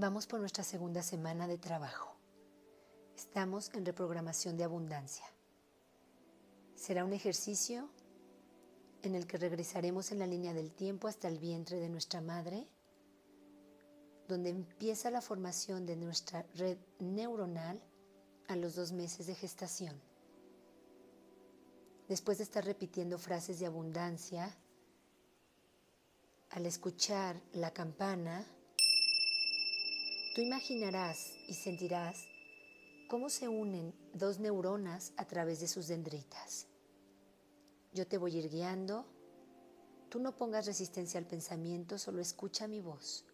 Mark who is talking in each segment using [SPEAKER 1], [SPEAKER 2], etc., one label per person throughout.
[SPEAKER 1] Vamos por nuestra segunda semana de trabajo. Estamos en reprogramación de abundancia. Será un ejercicio en el que regresaremos en la línea del tiempo hasta el vientre de nuestra madre, donde empieza la formación de nuestra red neuronal a los dos meses de gestación. Después de estar repitiendo frases de abundancia, al escuchar la campana, tú imaginarás y sentirás cómo se unen dos neuronas a través de sus dendritas. Yo te voy a ir guiando. Tú no pongas resistencia al pensamiento, solo escucha mi voz.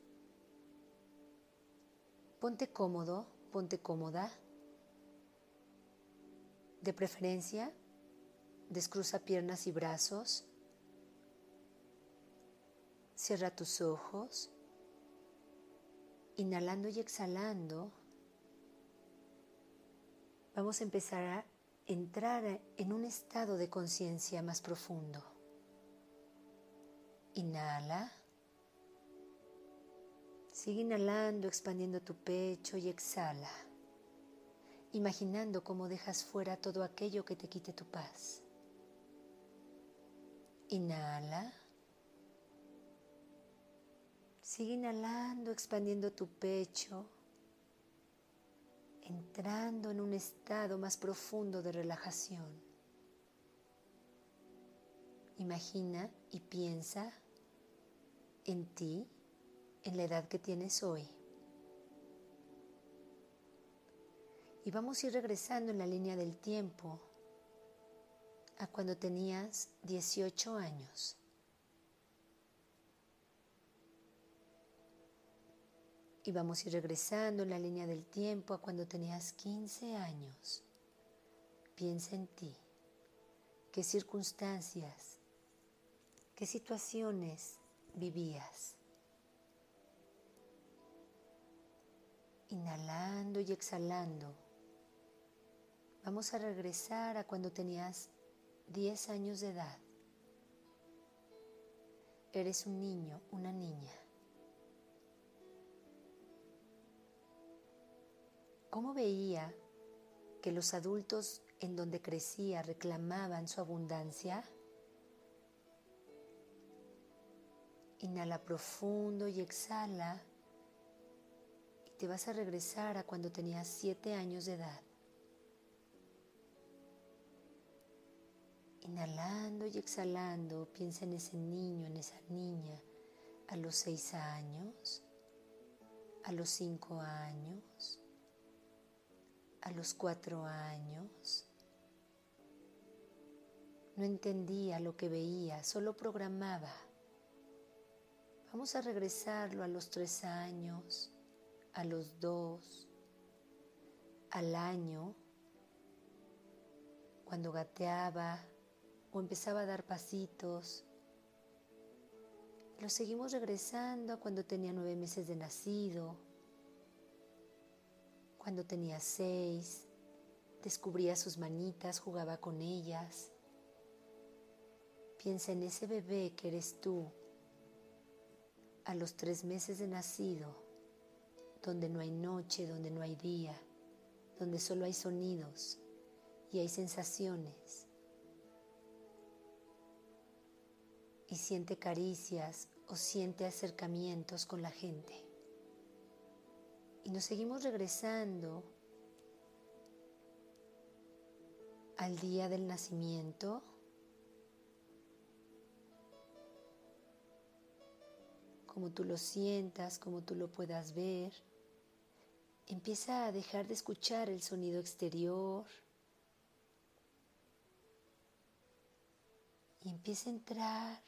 [SPEAKER 1] Ponte cómodo, ponte cómoda. De preferencia, descruza piernas y brazos. Cierra tus ojos. Inhalando y exhalando, vamos a empezar a entrar en un estado de conciencia más profundo. Inhala. Sigue inhalando, expandiendo tu pecho y exhala, imaginando cómo dejas fuera todo aquello que te quite tu paz. Inhala. Sigue inhalando, expandiendo tu pecho, entrando en un estado más profundo de relajación. Imagina y piensa en ti, en la edad que tienes hoy. Y vamos a ir regresando en la línea del tiempo a cuando tenías 18 años. Y vamos a ir regresando en la línea del tiempo a cuando tenías 15 años. Piensa en ti. ¿Qué circunstancias, qué situaciones vivías? Inhalando y exhalando. Vamos a regresar a cuando tenías 10 años de edad. Eres un niño, una niña. ¿Cómo veía que los adultos en donde crecía reclamaban su abundancia? Inhala profundo y exhala y te vas a regresar a cuando tenías siete años de edad. Inhalando y exhalando, piensa en ese niño, en esa niña, a los seis años, a los cinco años, a los cuatro años. No entendía lo que veía, solo programaba. Vamos a regresarlo a los tres años, a los dos, al año, cuando gateaba o empezaba a dar pasitos. Lo seguimos regresando a cuando tenía nueve meses de nacido, cuando tenía seis, descubría sus manitas, jugaba con ellas. Piensa en ese bebé que eres tú a los tres meses de nacido, donde no hay noche, donde no hay día, donde solo hay sonidos y hay sensaciones. Y siente caricias o siente acercamientos con la gente. Y nos seguimos regresando al día del nacimiento. Como tú lo sientas, como tú lo puedas ver. Empieza a dejar de escuchar el sonido exterior. Y empieza a entrar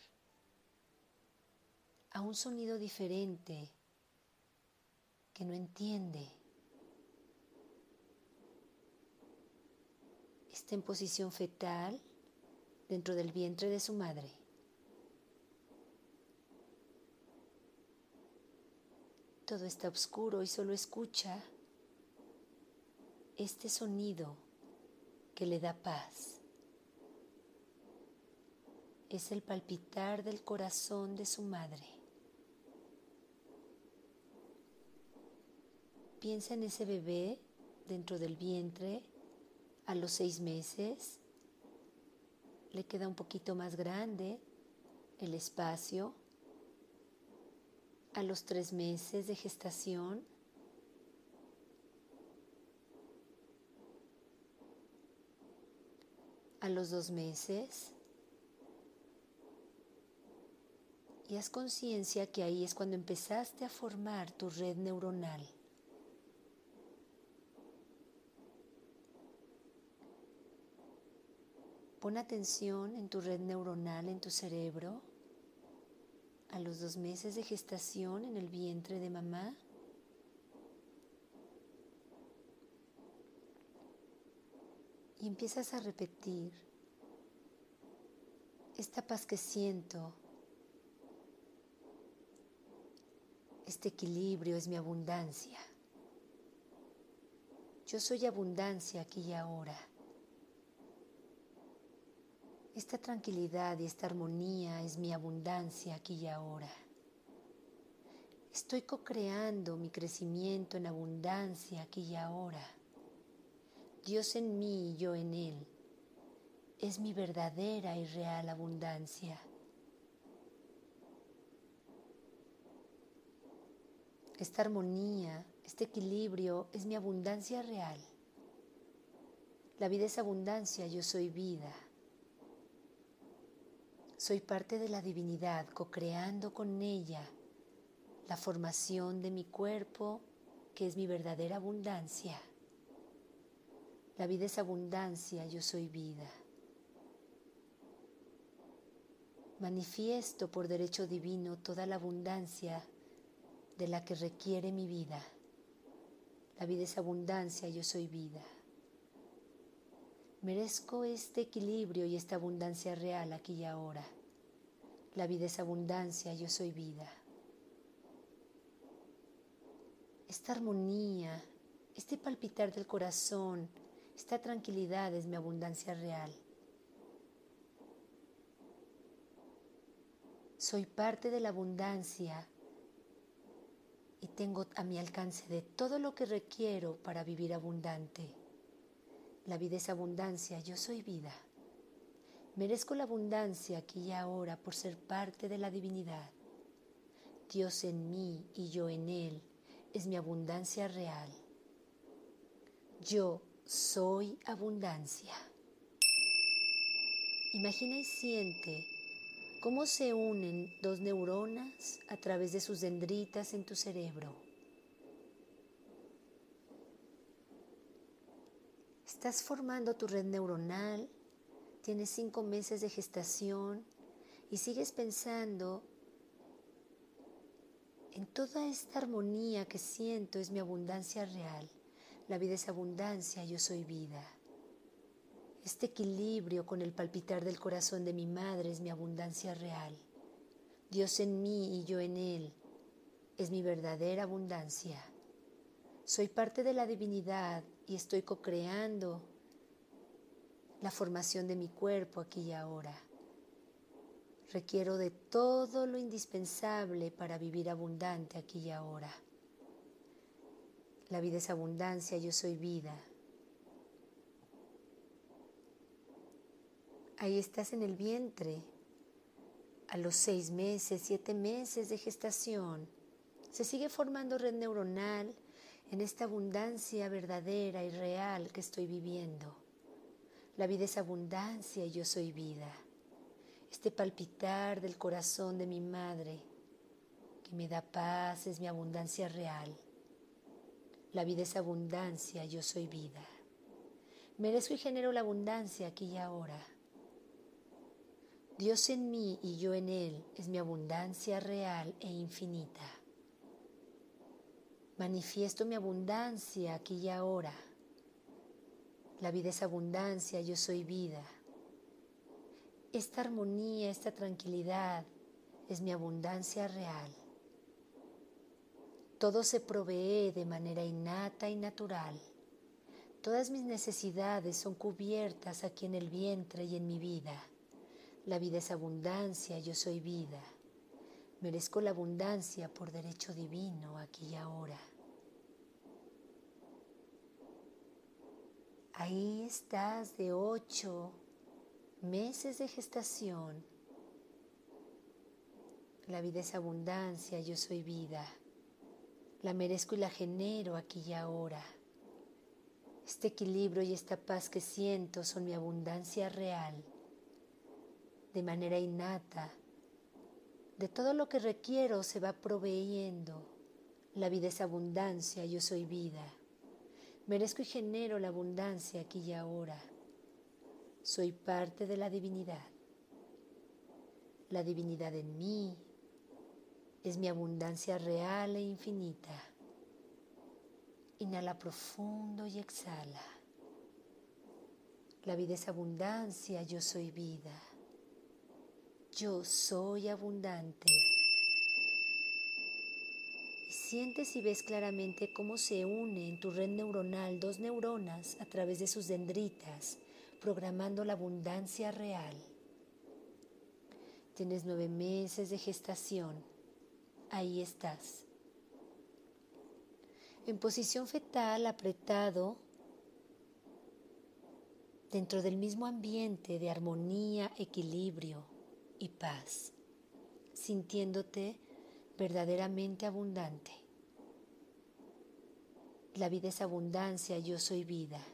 [SPEAKER 1] a un sonido diferente que no entiende. Está en posición fetal dentro del vientre de su madre. Todo está oscuro y solo escucha este sonido que le da paz. Es el palpitar del corazón de su madre. Piensa en ese bebé dentro del vientre a los seis meses. Le queda un poquito más grande el espacio. A los tres meses de gestación. A los dos meses. Y haz conciencia que ahí es cuando empezaste a formar tu red neuronal. Pon atención en tu red neuronal, en tu cerebro, a los dos meses de gestación en el vientre de mamá. Y empiezas a repetir esta paz que siento Este equilibrio es mi abundancia. Yo soy abundancia aquí y ahora. Esta tranquilidad y esta armonía es mi abundancia aquí y ahora. Estoy co-creando mi crecimiento en abundancia aquí y ahora. Dios en mí y yo en Él es mi verdadera y real abundancia. Esta armonía, este equilibrio es mi abundancia real. La vida es abundancia, yo soy vida. Soy parte de la divinidad, co-creando con ella la formación de mi cuerpo, que es mi verdadera abundancia. La vida es abundancia, yo soy vida. Manifiesto por derecho divino toda la abundancia de la que requiere mi vida. La vida es abundancia, yo soy vida. Merezco este equilibrio y esta abundancia real aquí y ahora. La vida es abundancia, yo soy vida. Esta armonía, este palpitar del corazón, esta tranquilidad es mi abundancia real. Soy parte de la abundancia y tengo a mi alcance de todo lo que requiero para vivir abundante. La vida es abundancia, yo soy vida. Merezco la abundancia aquí y ahora por ser parte de la divinidad. Dios en mí y yo en Él es mi abundancia real. Yo soy abundancia. Imagina y siente cómo se unen dos neuronas a través de sus dendritas en tu cerebro. Estás formando tu red neuronal, tienes cinco meses de gestación y sigues pensando en toda esta armonía que siento es mi abundancia real. La vida es abundancia, yo soy vida. Este equilibrio con el palpitar del corazón de mi madre es mi abundancia real. Dios en mí y yo en Él es mi verdadera abundancia. Soy parte de la divinidad y estoy co-creando la formación de mi cuerpo aquí y ahora. Requiero de todo lo indispensable para vivir abundante aquí y ahora. La vida es abundancia, yo soy vida. Ahí estás en el vientre. A los seis meses, siete meses de gestación, se sigue formando red neuronal en esta abundancia verdadera y real que estoy viviendo. La vida es abundancia y yo soy vida. Este palpitar del corazón de mi madre que me da paz es mi abundancia real. La vida es abundancia, yo soy vida. Merezco y genero la abundancia aquí y ahora. Dios en mí y yo en Él es mi abundancia real e infinita. Manifiesto mi abundancia aquí y ahora. La vida es abundancia, yo soy vida. Esta armonía, esta tranquilidad es mi abundancia real. Todo se provee de manera innata y natural. Todas mis necesidades son cubiertas aquí en el vientre y en mi vida. La vida es abundancia, yo soy vida. Merezco la abundancia por derecho divino aquí y ahora. Ahí estás de ocho meses de gestación. La vida es abundancia, yo soy vida. La merezco y la genero aquí y ahora. Este equilibrio y esta paz que siento son mi abundancia real, de manera innata. De todo lo que requiero se va proveyendo. La vida es abundancia, yo soy vida. Merezco y genero la abundancia aquí y ahora. Soy parte de la divinidad. La divinidad en mí es mi abundancia real e infinita. Inhala profundo y exhala. La vida es abundancia, yo soy vida. Yo soy abundante. Sientes y ves claramente cómo se une en tu red neuronal dos neuronas a través de sus dendritas, programando la abundancia real. Tienes nueve meses de gestación. Ahí estás. En posición fetal, apretado, dentro del mismo ambiente de armonía, equilibrio y paz, sintiéndote verdaderamente abundante. La vida es abundancia, yo soy vida.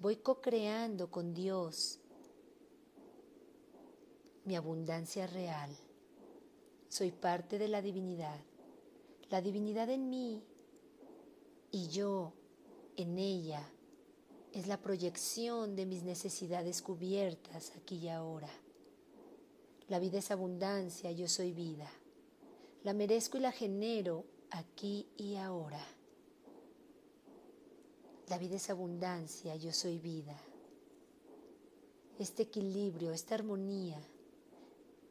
[SPEAKER 1] Voy co-creando con Dios mi abundancia real. Soy parte de la divinidad. La divinidad en mí y yo en ella es la proyección de mis necesidades cubiertas aquí y ahora. La vida es abundancia, yo soy vida. La merezco y la genero aquí y ahora. La vida es abundancia, yo soy vida. Este equilibrio, esta armonía,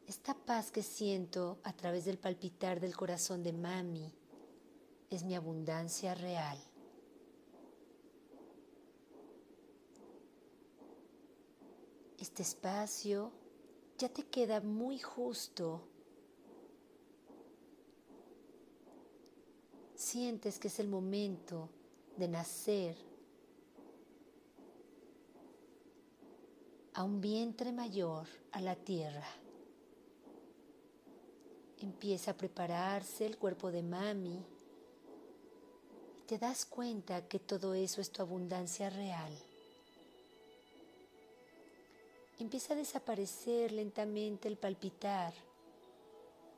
[SPEAKER 1] esta paz que siento a través del palpitar del corazón de mami es mi abundancia real. Este espacio ya te queda muy justo. Sientes que es el momento de nacer a un vientre mayor, a la tierra. Empieza a prepararse el cuerpo de mami y te das cuenta que todo eso es tu abundancia real empieza a desaparecer lentamente el palpitar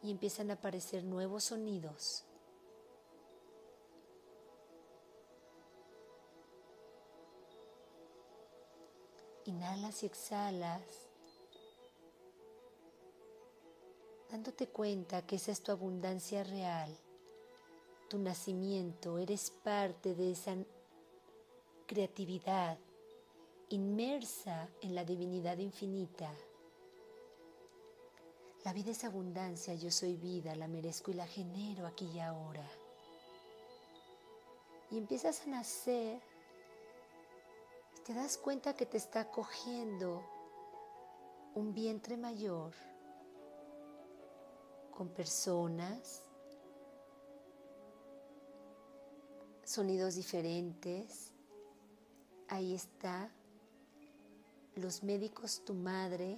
[SPEAKER 1] y empiezan a aparecer nuevos sonidos. Inhalas y exhalas, dándote cuenta que esa es tu abundancia real, tu nacimiento, eres parte de esa creatividad inmersa en la divinidad infinita. La vida es abundancia, yo soy vida, la merezco y la genero aquí y ahora. Y empiezas a nacer te das cuenta que te está cogiendo un vientre mayor con personas, sonidos diferentes. Ahí está los médicos, tu madre.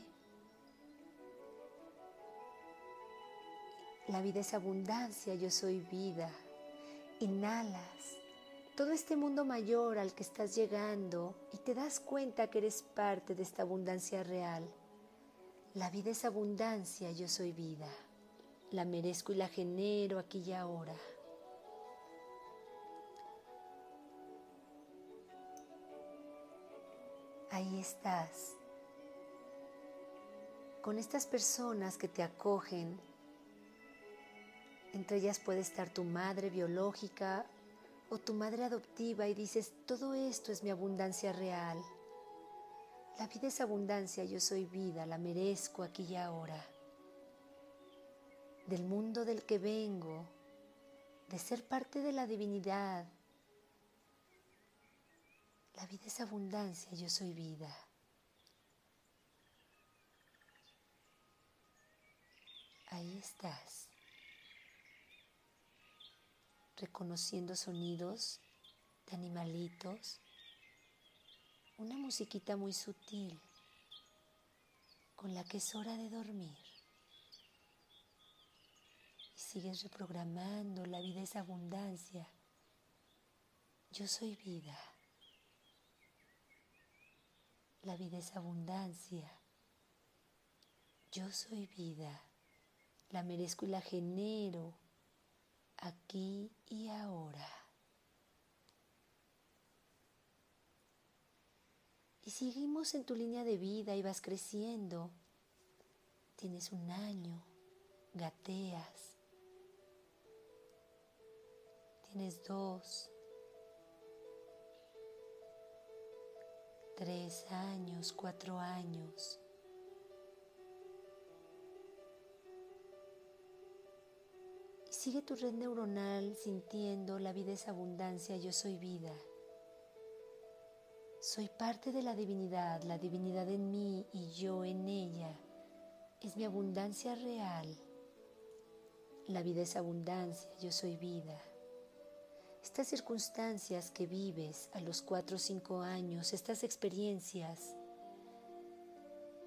[SPEAKER 1] La vida es abundancia, yo soy vida. Inhalas todo este mundo mayor al que estás llegando y te das cuenta que eres parte de esta abundancia real. La vida es abundancia, yo soy vida. La merezco y la genero aquí y ahora. Ahí estás, con estas personas que te acogen. Entre ellas puede estar tu madre biológica o tu madre adoptiva y dices, todo esto es mi abundancia real. La vida es abundancia, yo soy vida, la merezco aquí y ahora. Del mundo del que vengo, de ser parte de la divinidad, la vida es abundancia, yo soy vida. Ahí estás, reconociendo sonidos de animalitos, una musiquita muy sutil con la que es hora de dormir. Y sigues reprogramando, la vida es abundancia. Yo soy vida. La vida es abundancia. Yo soy vida. La merezco y la genero aquí y ahora. Y seguimos en tu línea de vida y vas creciendo. Tienes un año, gateas. Tienes dos, tres años, cuatro años. Y sigue tu red neuronal sintiendo la vida es abundancia, yo soy vida. Soy parte de la divinidad, la divinidad en mí y yo en ella. Es mi abundancia real. La vida es abundancia, yo soy vida. Estas circunstancias que vives a los cuatro o cinco años, estas experiencias,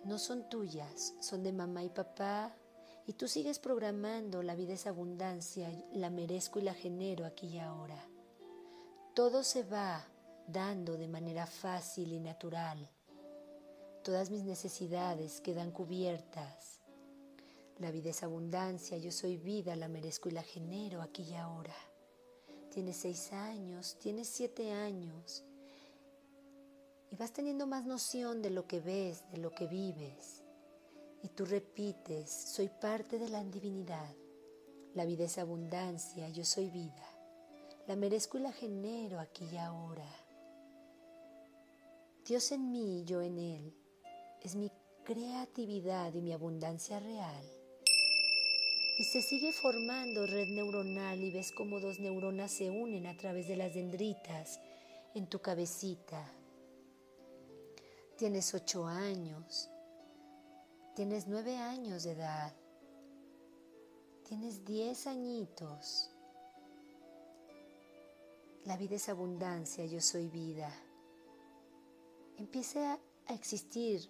[SPEAKER 1] no son tuyas, son de mamá y papá, y tú sigues programando la vida es abundancia, la merezco y la genero aquí y ahora. Todo se va dando de manera fácil y natural. Todas mis necesidades quedan cubiertas. La vida es abundancia, yo soy vida, la merezco y la genero aquí y ahora. Tienes seis años, tienes siete años y vas teniendo más noción de lo que ves, de lo que vives. Y tú repites, soy parte de la divinidad. La vida es abundancia, yo soy vida. La merezco y la genero aquí y ahora. Dios en mí yo en Él es mi creatividad y mi abundancia real. Y se sigue formando red neuronal y ves cómo dos neuronas se unen a través de las dendritas en tu cabecita. Tienes ocho años, tienes nueve años de edad, tienes diez añitos. La vida es abundancia, yo soy vida empieza a existir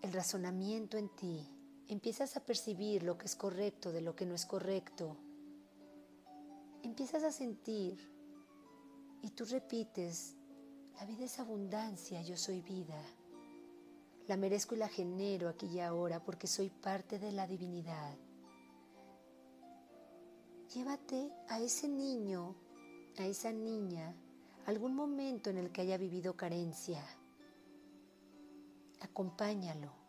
[SPEAKER 1] el razonamiento en ti, empiezas a percibir lo que es correcto de lo que no es correcto, empiezas a sentir y tú repites, la vida es abundancia, yo soy vida, la merezco y la genero aquí y ahora porque soy parte de la divinidad. Llévate a ese niño, a esa niña, algún momento en el que haya vivido carencia. Acompáñalo,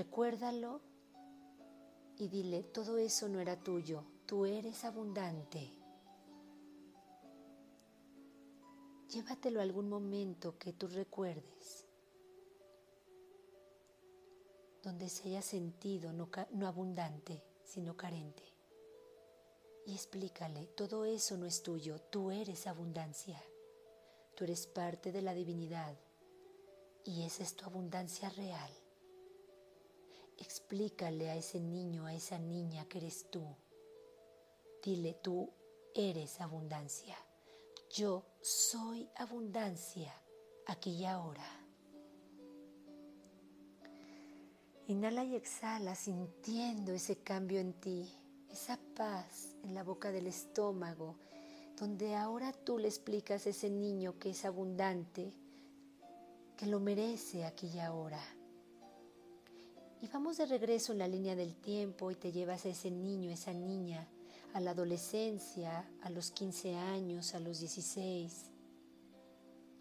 [SPEAKER 1] recuérdalo y dile, todo eso no era tuyo, tú eres abundante. Llévatelo a algún momento que tú recuerdes, donde se haya sentido no, no abundante, sino carente. Y explícale, todo eso no es tuyo, tú eres abundancia, tú eres parte de la divinidad. Y esa es tu abundancia real. Explícale a ese niño, a esa niña que eres tú. Dile, tú eres abundancia. Yo soy abundancia aquí y ahora. Inhala y exhala sintiendo ese cambio en ti esa paz en la boca del estómago, donde ahora tú le explicas a ese niño que es abundante, que lo merece aquí y ahora. Y vamos de regreso en la línea del tiempo y te llevas a ese niño, esa niña, a la adolescencia, a los 15 años, a los 16.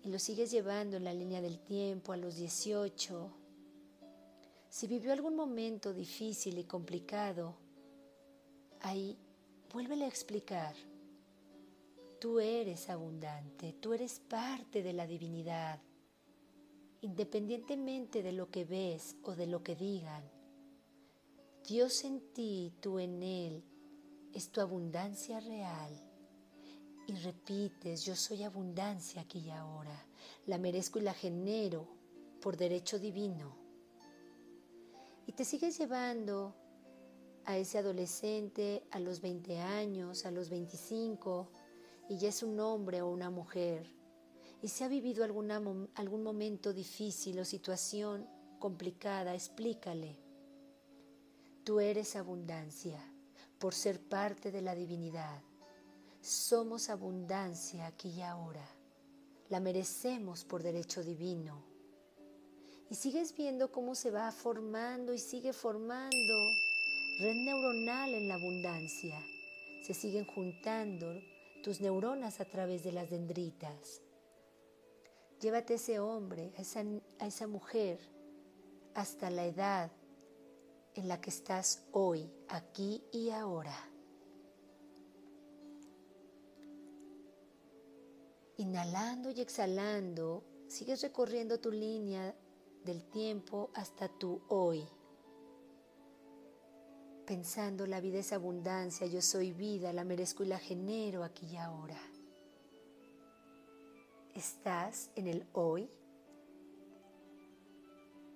[SPEAKER 1] Y lo sigues llevando en la línea del tiempo a los 18. Si vivió algún momento difícil y complicado, ahí vuélvele a explicar. Tú eres abundante, tú eres parte de la divinidad, independientemente de lo que ves o de lo que digan. Dios en ti, tú en Él, es tu abundancia real. Y repites, yo soy abundancia aquí y ahora, la merezco y la genero por derecho divino. Y te sigues llevando a ese adolescente a los 20 años, a los 25, y ya es un hombre o una mujer. Y si ha vivido algún momento difícil o situación complicada, explícale. Tú eres abundancia por ser parte de la divinidad. Somos abundancia aquí y ahora. La merecemos por derecho divino. Y sigues viendo cómo se va formando y sigue formando red neuronal en la abundancia. Se siguen juntando tus neuronas a través de las dendritas. Llévate ese hombre, a esa, a esa mujer, hasta la edad en la que estás hoy, aquí y ahora. Inhalando y exhalando, sigues recorriendo tu línea del tiempo hasta tu hoy. Pensando la vida es abundancia, yo soy vida, la merezco y la genero aquí y ahora. Estás en el hoy.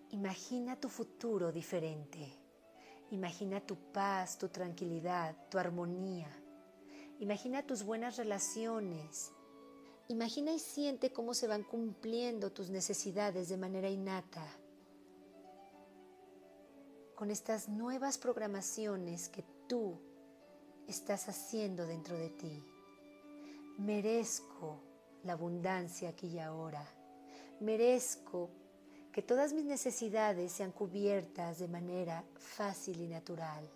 [SPEAKER 1] Imagina tu futuro diferente. Imagina tu paz, tu tranquilidad, tu armonía. Imagina tus buenas relaciones. Imagina y siente cómo se van cumpliendo tus necesidades de manera innata. Con estas nuevas programaciones que tú estás haciendo dentro de ti. Merezco la abundancia aquí y ahora. Merezco que todas mis necesidades sean cubiertas de manera fácil y natural.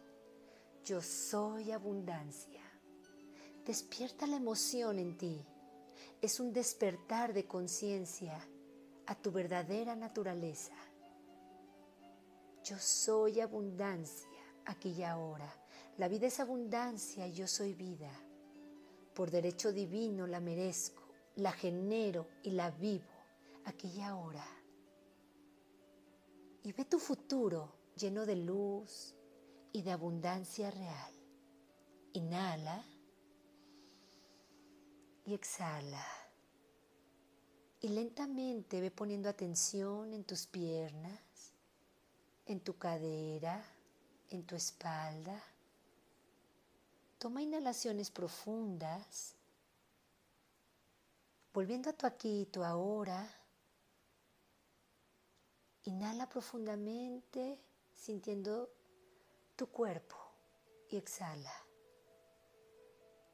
[SPEAKER 1] Yo soy abundancia. Despierta la emoción en ti. Es un despertar de conciencia a tu verdadera naturaleza. Yo soy abundancia aquí y ahora. La vida es abundancia y yo soy vida. Por derecho divino la merezco, la genero y la vivo aquí y ahora y ve tu futuro lleno de luz y de abundancia real. Inhala y exhala. Y lentamente ve poniendo atención en tus piernas, en tu cadera, en tu espalda. Toma inhalaciones profundas, volviendo a tu aquí y tu ahora Inhala profundamente sintiendo tu cuerpo y exhala.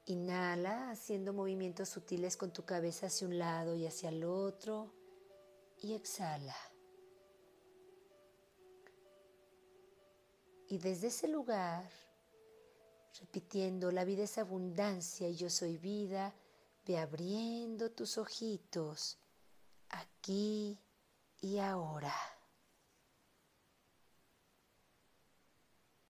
[SPEAKER 1] Inhala haciendo movimientos sutiles con tu cabeza hacia un lado y hacia el otro y exhala. Y desde ese lugar, repitiendo, la vida es abundancia y yo soy vida, ve abriendo tus ojitos aquí y ahora.